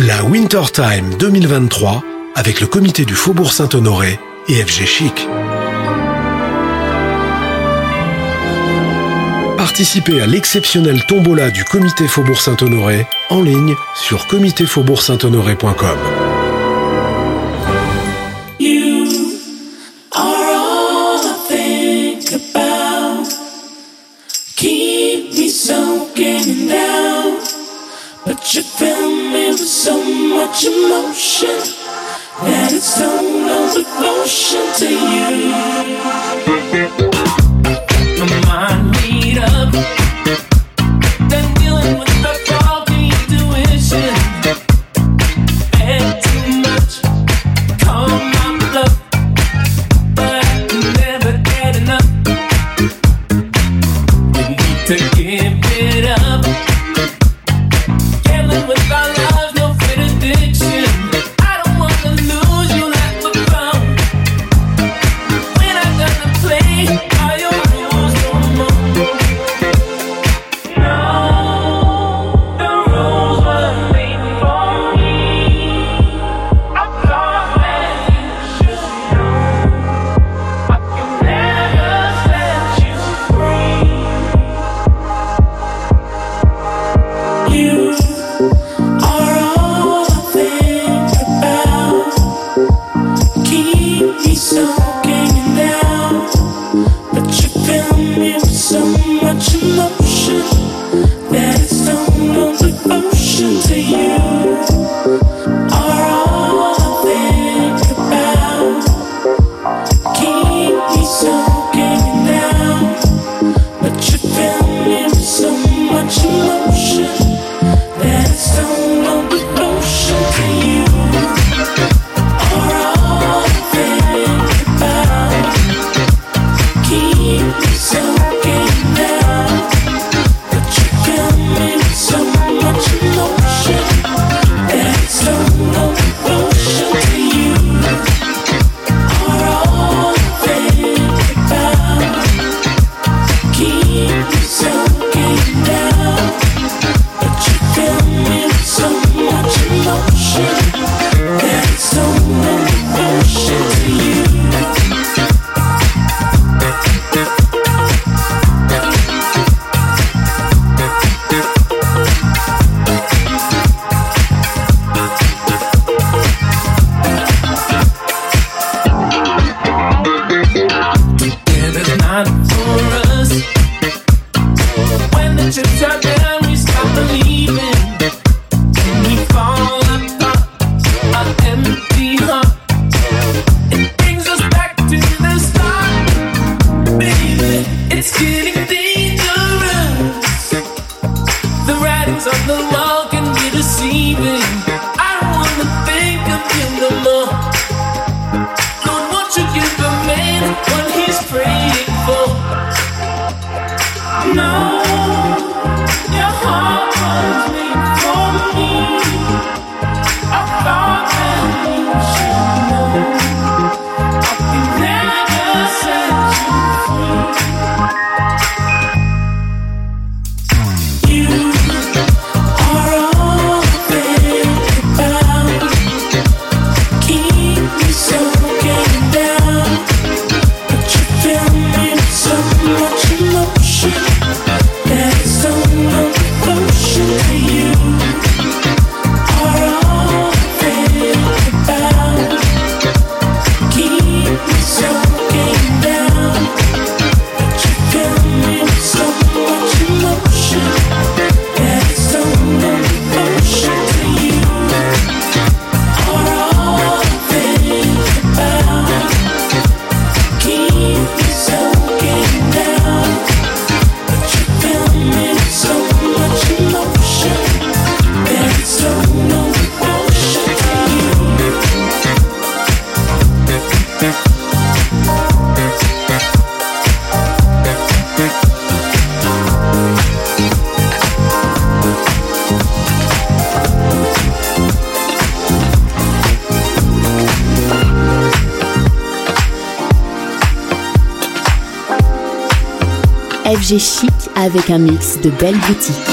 La Winter Time 2023 avec le comité du Faubourg Saint-Honoré et FG Chic. Participez à l'exceptionnel tombola du comité Faubourg Saint-Honoré en ligne sur comitéfaubourg-saint-honoré.com. you fill me with so much emotion that it's total devotion to you. FG Chic avec un mix de belles boutiques.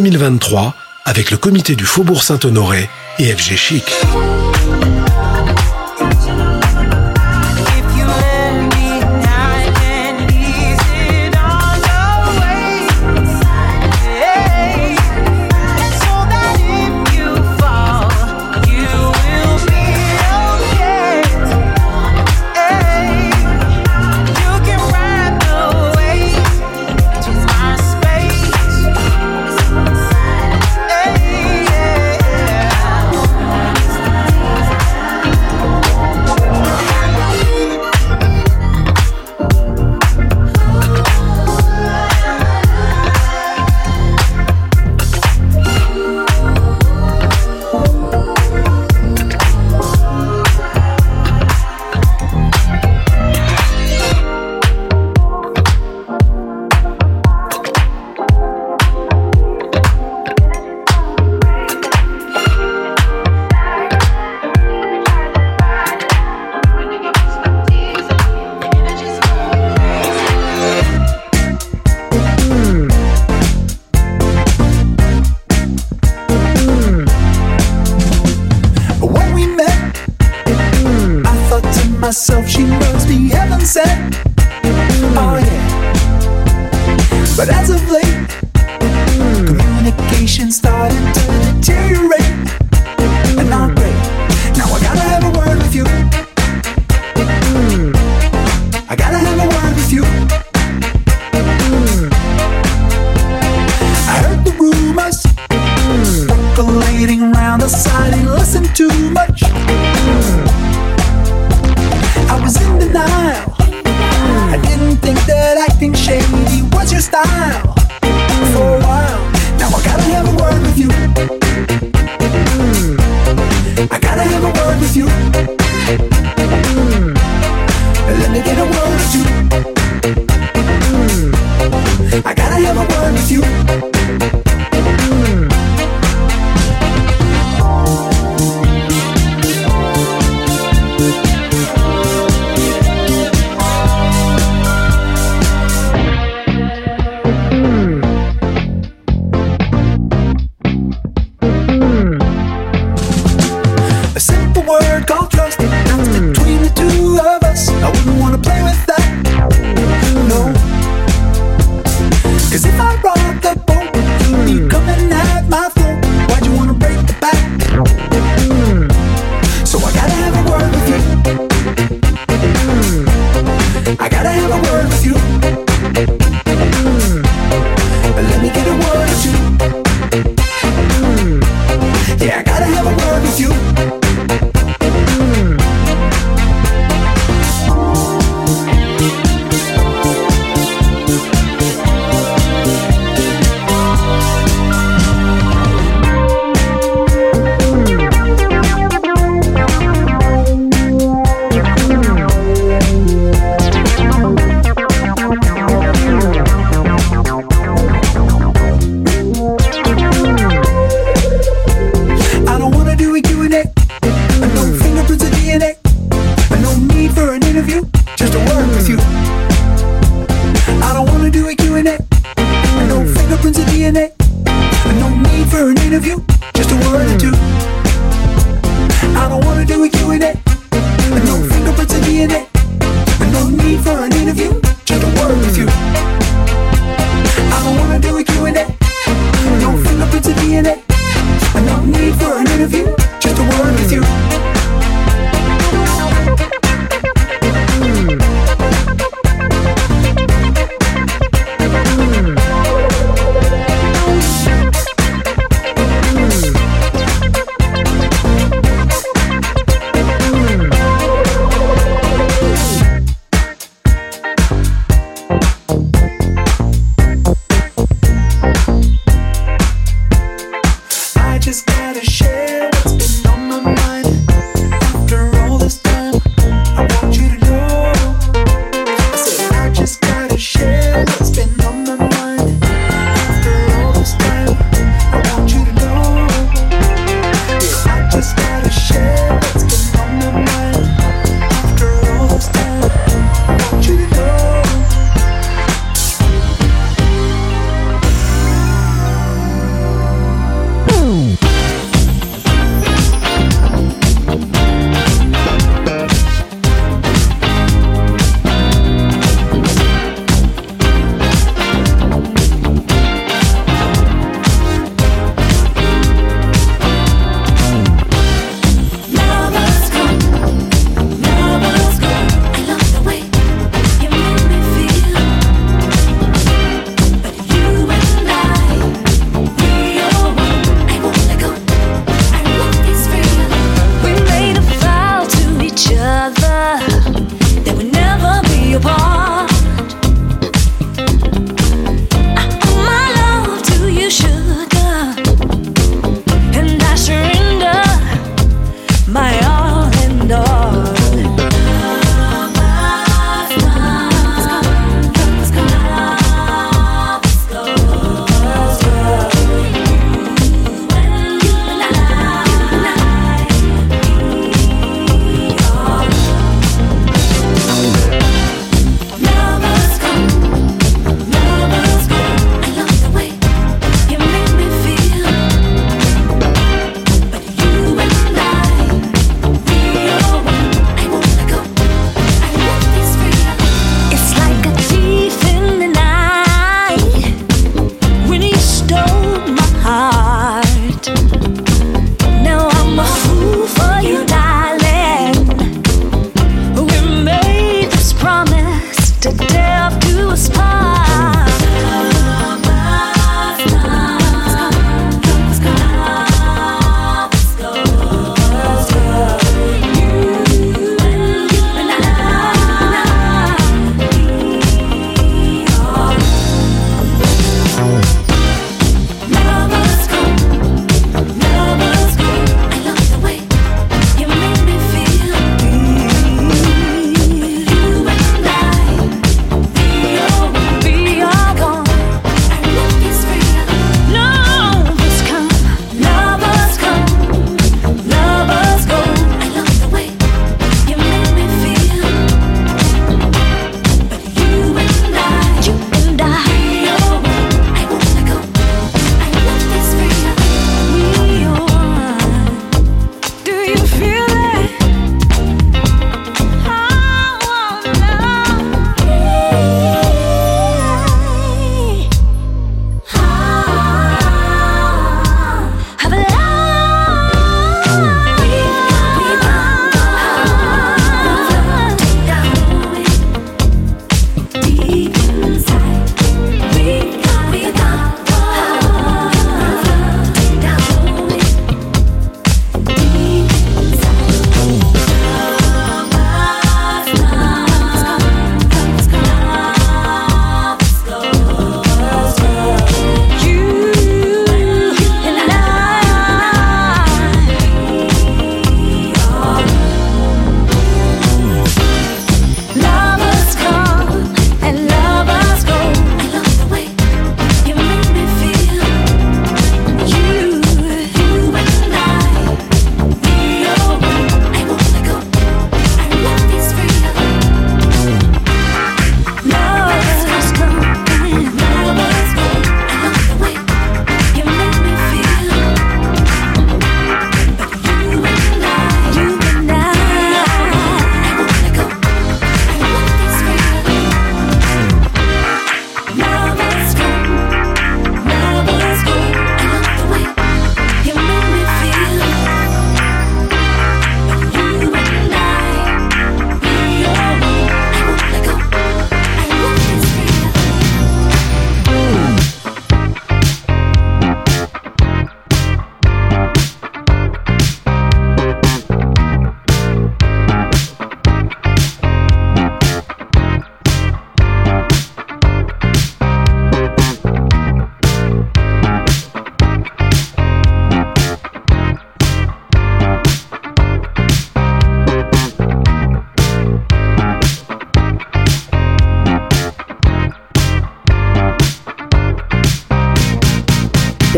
2023 avec le comité du Faubourg Saint-Honoré et FG Chic.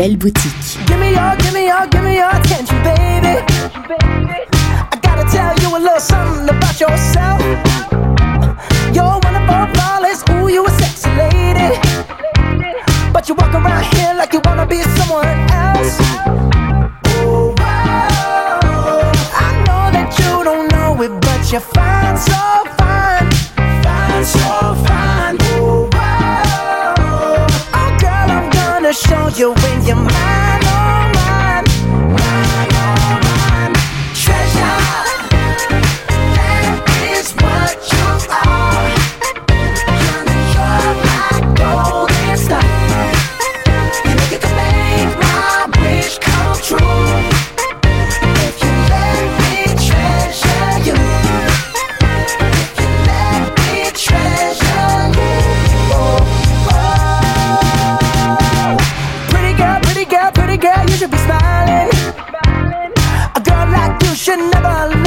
Belle boutique.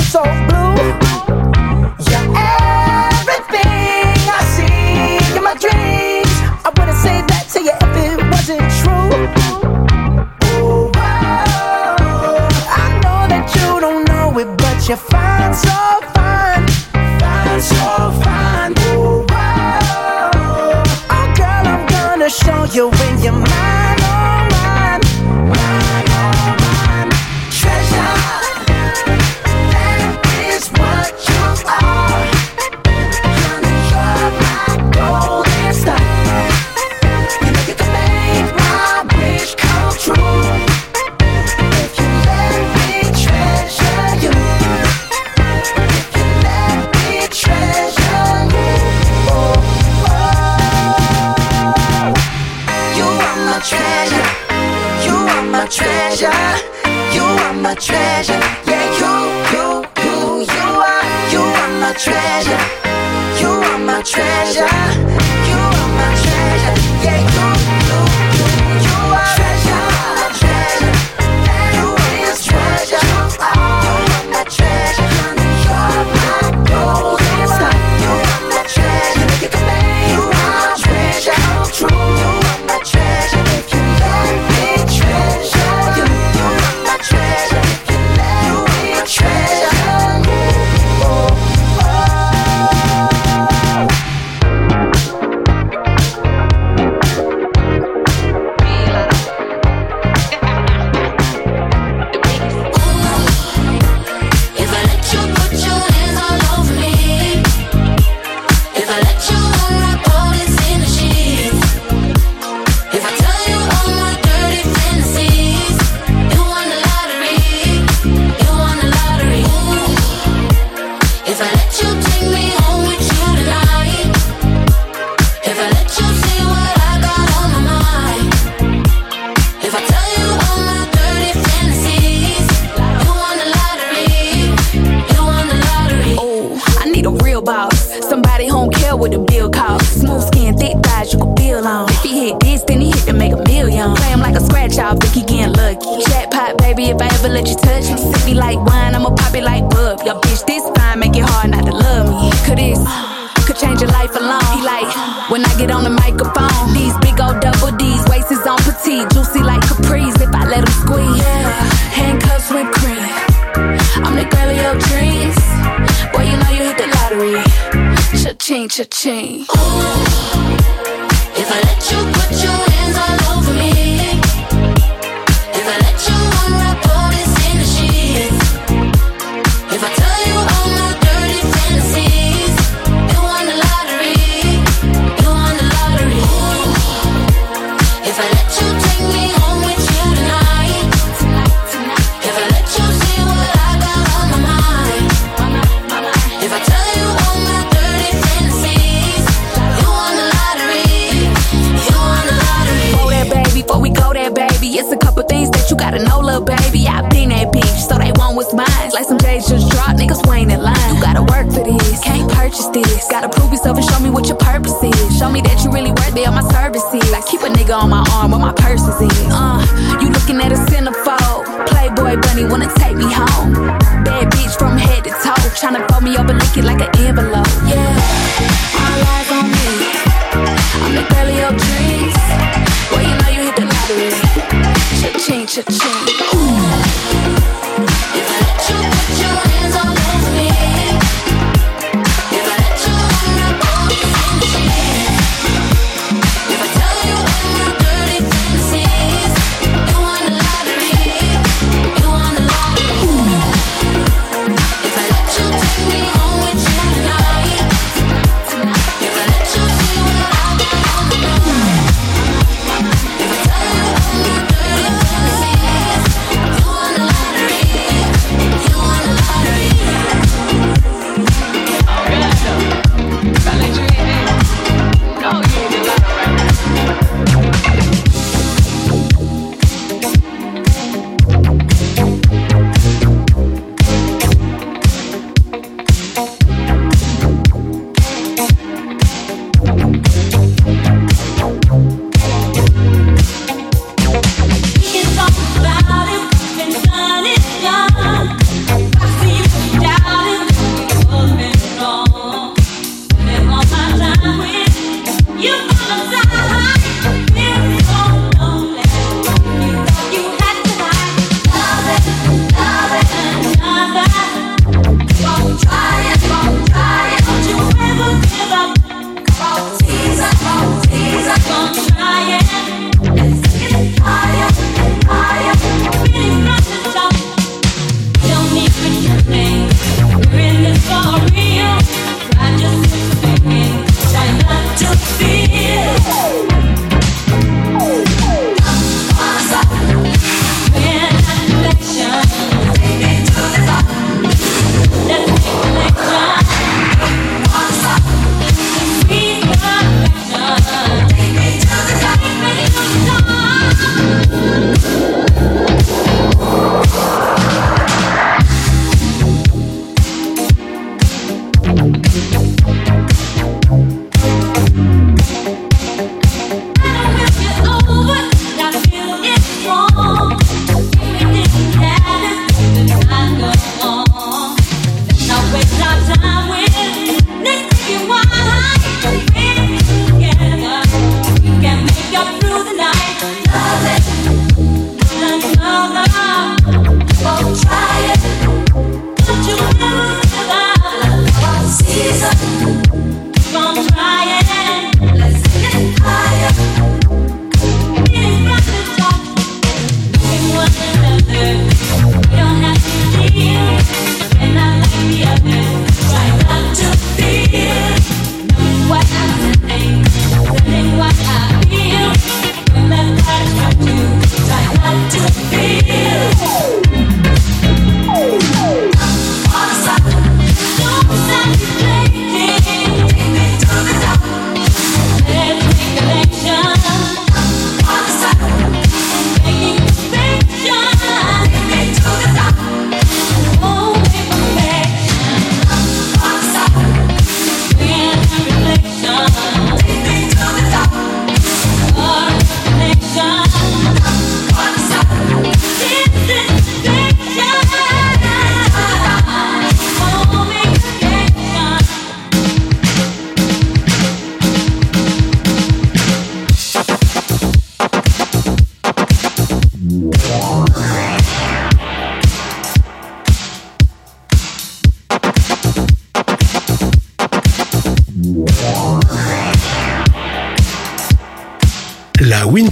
soul. get on the microphone. These big old double D's, waist is on petite, juicy like capris if I let them squeeze. Yeah, handcuffs with cream. I'm the girl of your dreams. Boy, you know you hit the lottery. Cha-ching, cha-ching. Ooh. bill, my services. I keep a nigga on my arm where my purse is in. Uh, you looking at a centerfold. Playboy bunny wanna take me home. Bad bitch from head to toe. Tryna fold me up and lick it like an envelope. Yeah, all eyes on me. I'm the belly of dreams. Well, you know you hit the lottery. Cha-ching, cha-ching. Ooh. If I let you put your hands on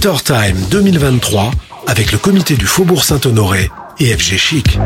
la Wintertime 2023 avec le comité du Faubourg Saint-Honoré et FG Chic.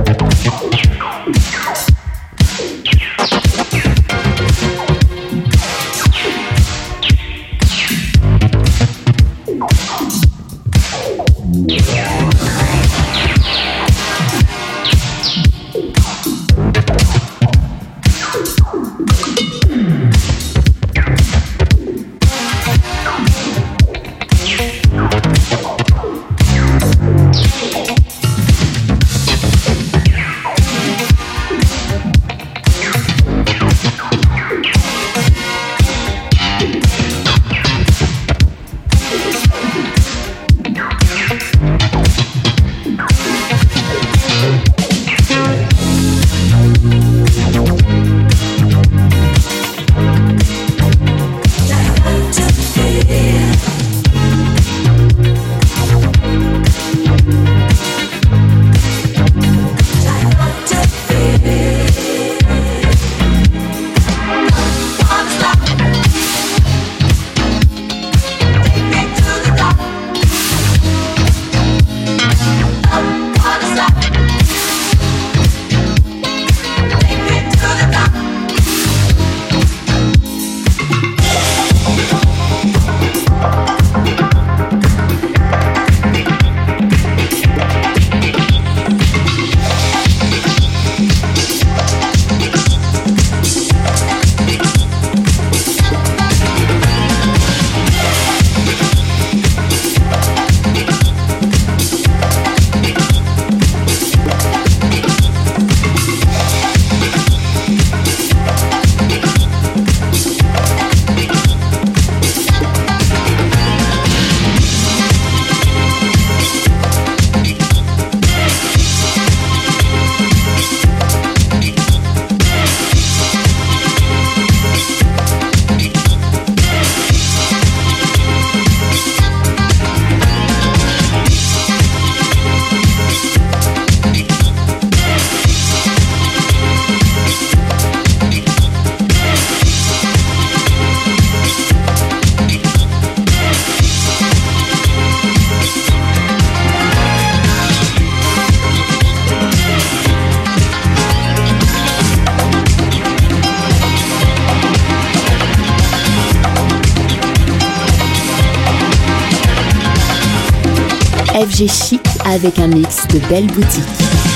FG Chic avec un mix de belles boutiques.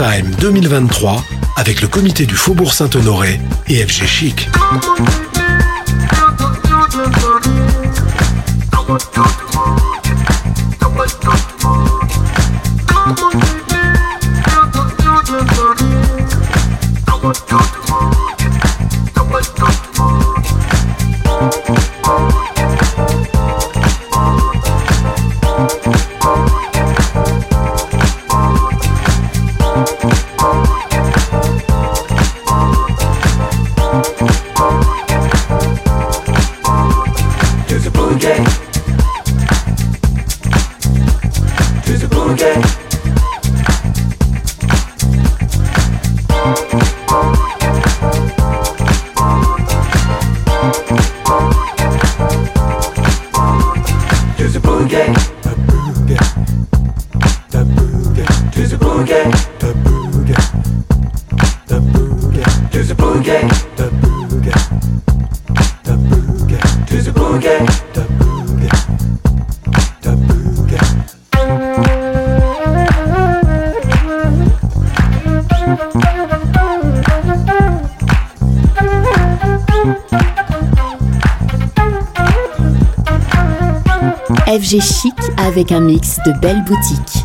Time 2023 avec le comité du Faubourg Saint-Honoré et FG Chic. chic avec un mix de belles boutiques.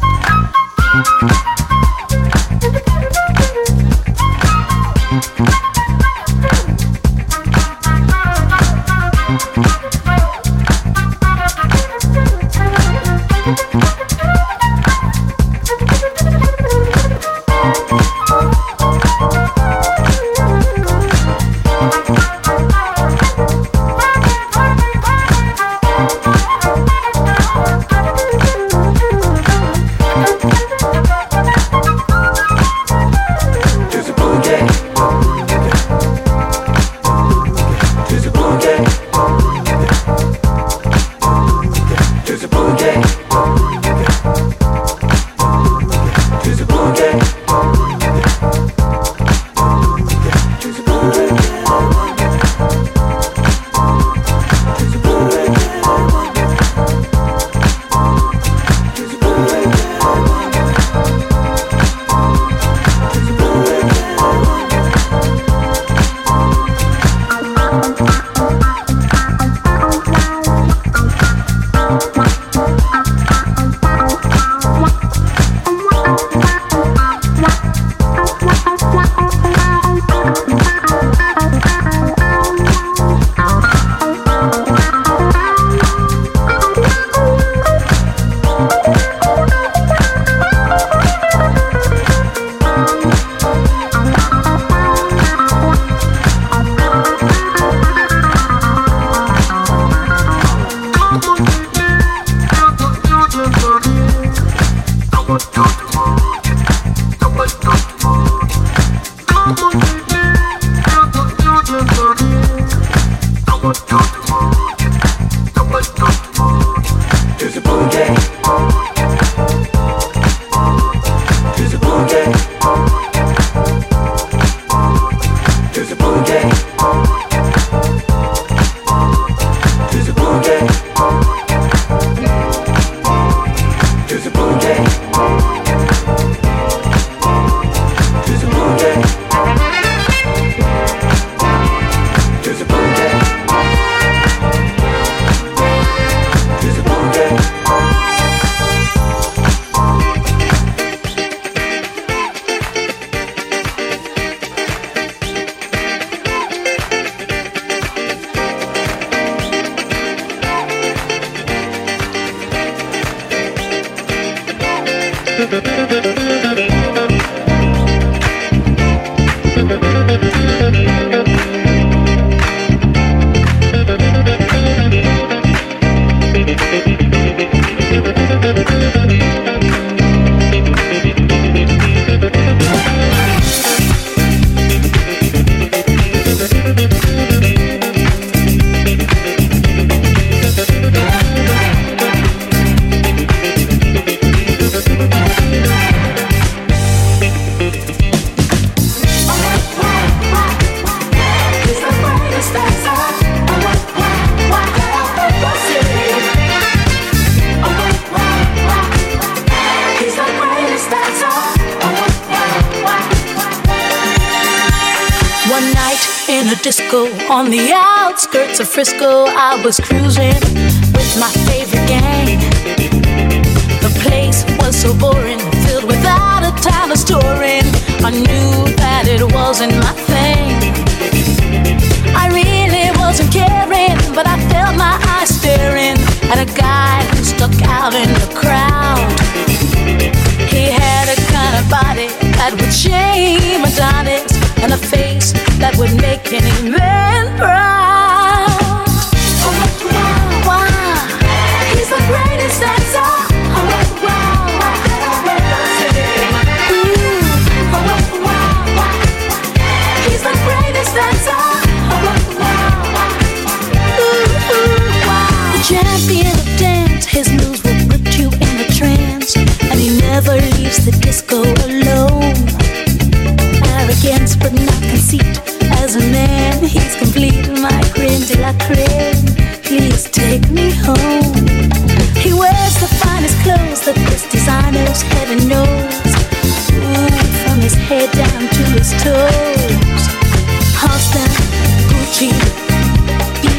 On the outskirts of Frisco, I was cruising.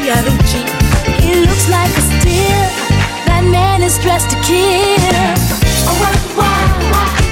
Fiorucci. He looks like a steal. That man is dressed to kill. Oh, what wow, wow.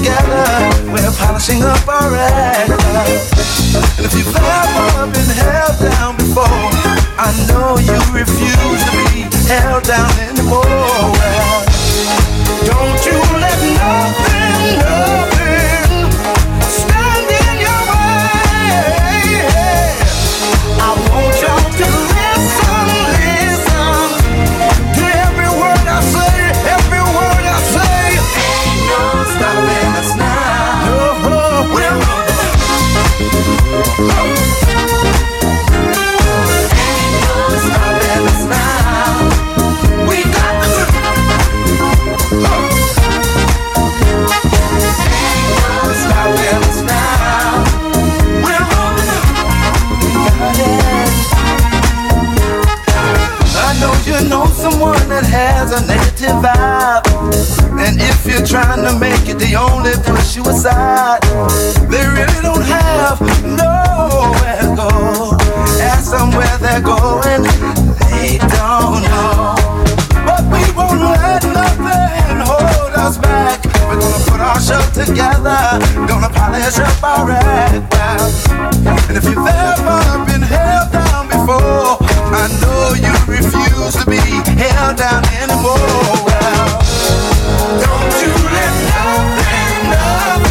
together. We're polishing up our act. And if you've ever been held down before, I know you refuse to be held down anymore. Well, don't you let nothing, nothing man has a negative vibe. And if you're trying to make it, they only push you aside. They really don't have nowhere to go. And where they're going, they don't know. But we won't let nothing hold us back. We're gonna put our show together, gonna polish up our act. And if you've ever been held down, before. I know you refuse to be held down anymore. Don't you let nothing, nothing.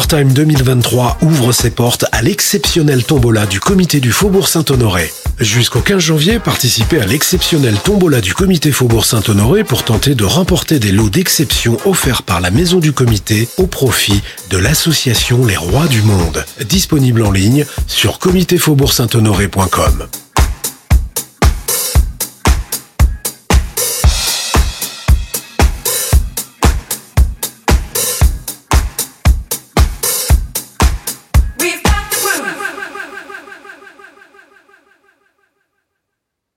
La Wintertime 2023 ouvre ses portes à l'exceptionnel tombola du comité du Faubourg Saint-Honoré. Jusqu'au 15 janvier, participez à l'exceptionnel tombola du comité Faubourg Saint-Honoré pour tenter de remporter des lots d'exception offerts par la maison du comité au profit de l'association Les Rois du Monde. Disponible en ligne sur comitéfaubourg-saint-honoré.com.